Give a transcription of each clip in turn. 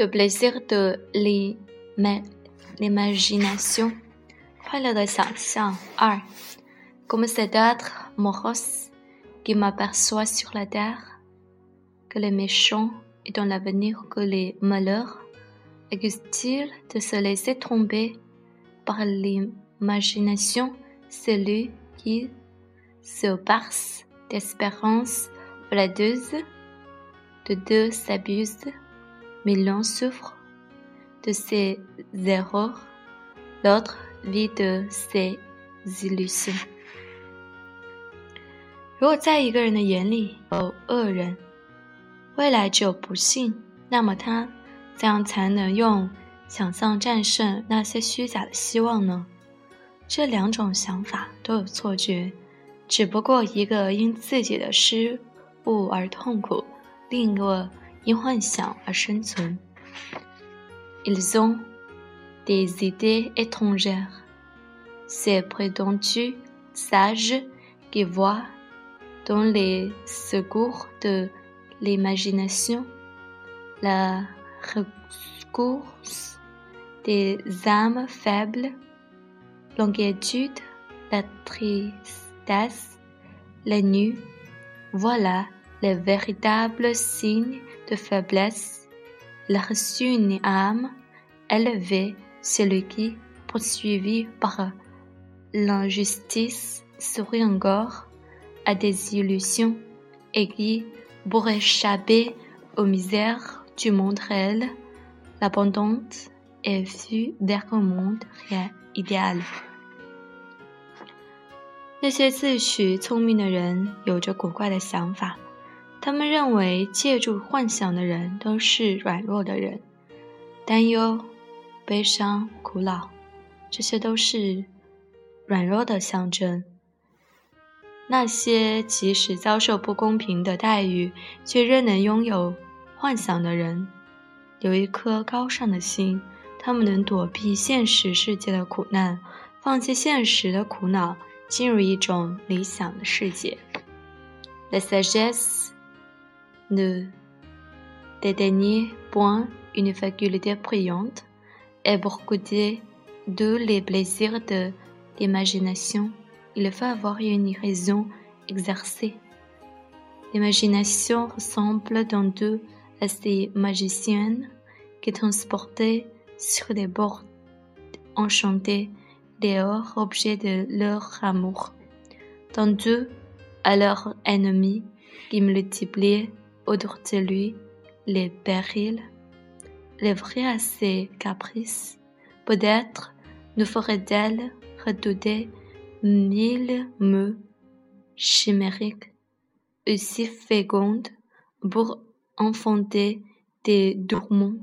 de plaisir de l'imagination. Comme cet être morose qui m'aperçoit sur la terre, que les méchants et dans l'avenir que les malheurs, accusent-ils de se laisser tomber par l'imagination, celui qui se passe d'espérance flatteuse, de deux s'abuse mais l'un souffre de ses erreurs, l'autre vit de ses illusions。如果在一个人的眼里有恶人，未来只有不幸，那么他怎样才能用想象战胜那些虚假的希望呢？这两种想法都有错觉，只不过一个因自己的失误而痛苦，另一个。因幻想而生存。Ils ont des idées étrangères. Ces prétendus sages qui voient dans les secours de l'imagination la ressource des âmes faibles, l'inquiétude, la tristesse, les nues. Voilà les véritables signes de faiblesse, il a reçu une âme élevée, celui qui, poursuivi par l'injustice, sourit encore à des illusions et qui, pour échapper aux misères du monde réel, l'abondante et fut vers un monde idéal. 那些自诩聪明的人有着古怪的想法， 他们认为借助幻想的人都是软弱的人，担忧、悲伤、苦恼，这些都是软弱的象征。那些即使遭受不公平的待遇，却仍能拥有幻想的人，有一颗高尚的心，他们能躲避现实世界的苦难，放弃现实的苦恼，进入一种理想的世界。The sagesse. Ne dédaignez point une faculté brillante et pour goûter de les plaisirs de l'imagination, il faut avoir une raison exercée. L'imagination ressemble dans deux à ces magiciennes qui transportaient sur des bords enchantés les hors objets de leur amour, tandis à leur ennemi qui multipliait autour de lui les périls, livrés à ses caprices. Peut-être nous ferait-elle redouter mille mots chimériques, aussi fécondes pour enfanter des tourments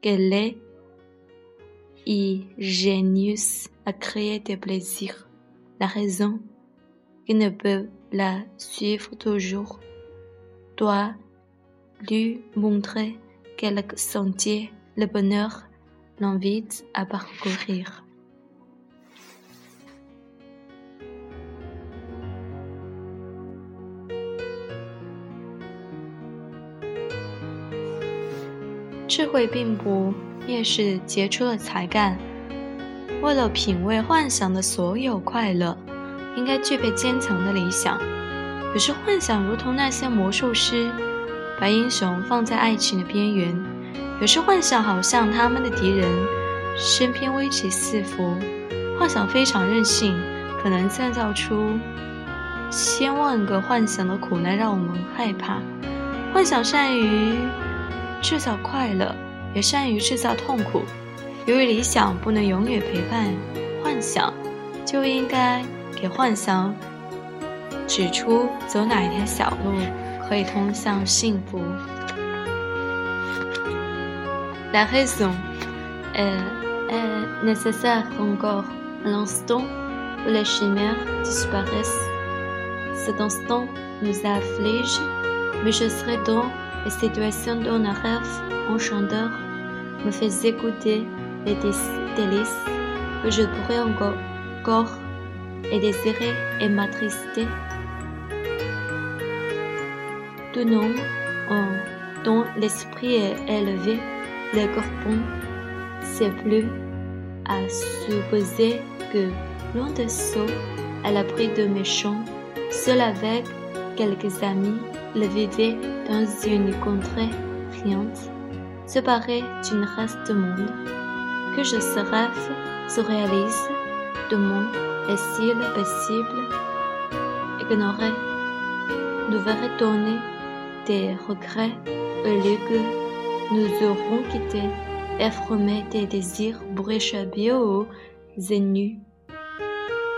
qu'elle est ingénieuse à créer des plaisirs. La raison qui ne peut la suivre toujours doit lui montrer quel sentier le bonheur l'invite à parcourir. 智慧并不蔑视杰出的才干。为了品味幻想的所有快乐，应该具备坚强的理想。有时幻想如同那些魔术师。把英雄放在爱情的边缘，有时幻想好像他们的敌人身边危机四伏。幻想非常任性，可能创造出千万个幻想的苦难，让我们害怕。幻想善于制造快乐，也善于制造痛苦。由于理想不能永远陪伴幻想，就应该给幻想指出走哪一条小路。La raison est, nécessaire encore à l'instant où les chimères disparaissent. Cet instant nous afflige, mais je serai dans la situation d'un rêve enchanteur me fait écouter les délices que je pourrais encore et désirer et m'attrister tout homme dont l'esprit est élevé le corpon, c'est plus à supposer que l'un des sots, à l'abri de méchants, seul avec quelques amis, le vivait dans une contrée riante, séparée d'une reste du monde, que je serais surréalise de mon exil paisible, ignoré, nous verrait donner des regrets au lieu que nous aurons quitté et des désirs pour échapper aux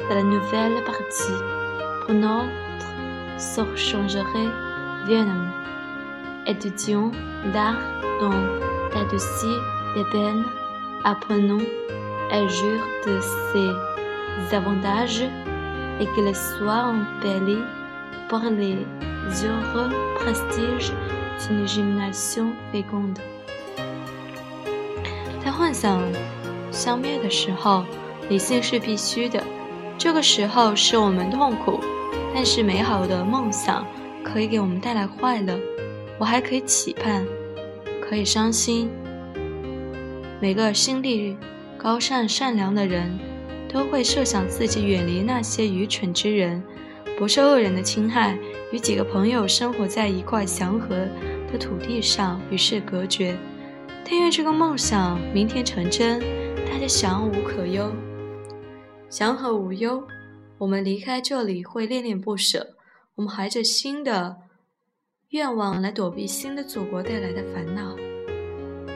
de la nouvelle partie. Pour notre sort changerait viennement. Étudions l'art dans la dossier des peines, apprenons à jour de ses avantages et qu'il soit embelli par les heureux prestige d'une gymnation féconde. 在幻想消灭的时候，理性是必须的。这个时候使我们痛苦，但是美好的梦想可以给我们带来快乐。我还可以期盼，可以伤心。每个心地高尚、善良的人都会设想自己远离那些愚蠢之人，不受恶人的侵害，与几个朋友生活在一块祥和的土地上，与世隔绝。但愿这个梦想明天成真，大家祥无可忧，祥和无忧。我们离开这里会恋恋不舍，我们怀着新的愿望来躲避新的祖国带来的烦恼。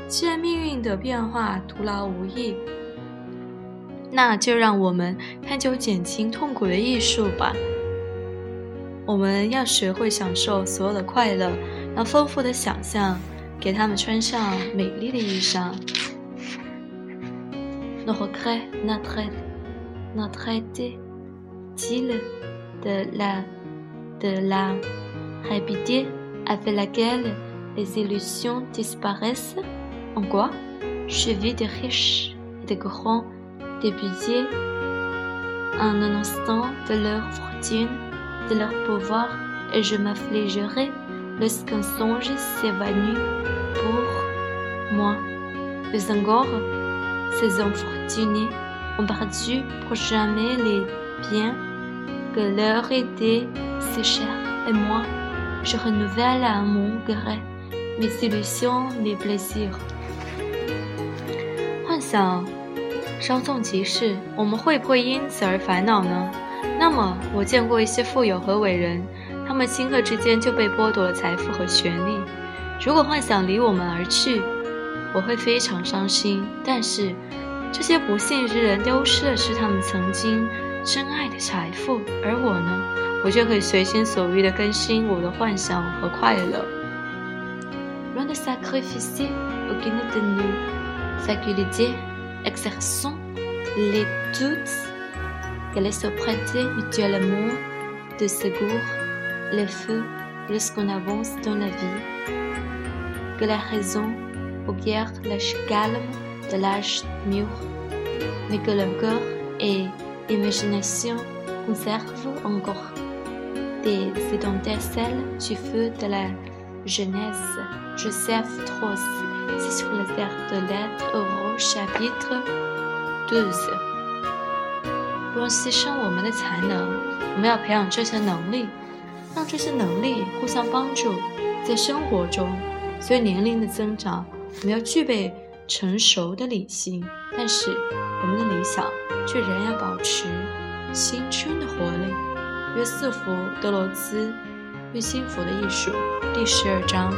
既然命运的变化徒劳无益，那就让我们探究减轻痛苦的艺术吧。我们要学会享受所有的快乐，让丰富的想象。给他们穿上美丽的衣裳。Nos regrets n'entraînent-ils de la, de la rapidité avec laquelle les illusions disparaissent En quoi Je vis des riches et des grands débusés en un instant de leur fortune, de leur pouvoir, et je m'affligerai lorsqu'un songe s'évanouit pour moi. Les encore, ces infortunés ont perdu pour jamais les biens que leur était si chers, et moi, je renouvelle à mon gré mes illusions, mes plaisirs. 幻想稍纵即逝，我们会不会因此而烦恼呢？ 那么，我见过一些富有和伟人，他们顷刻之间就被剥夺了财富和权利。如果幻想离我们而去，我会非常伤心。但是，这些不幸之人丢失的是他们曾经真爱的财富，而我呢，我却可以随心所欲地更新我的幻想和快乐。Qu'elles se prêtent mutuellement de secours le feu lorsqu'on avance dans la vie, que la raison guère l'âge calme de l'âge mûr, mais que le corps et l'imagination conservent encore des étincelles du feu de la jeunesse. Joseph Tross, c'est sur les airs de lettres au chapitre 12. 不用牺牲我们的才能，我们要培养这些能力。让这些能力互相帮助，在生活中，随年龄的增长，我们要具备成熟的理性，但是我们的理想却仍然保持青春的活力。约瑟夫·德罗兹《对幸福的艺术》第十二章。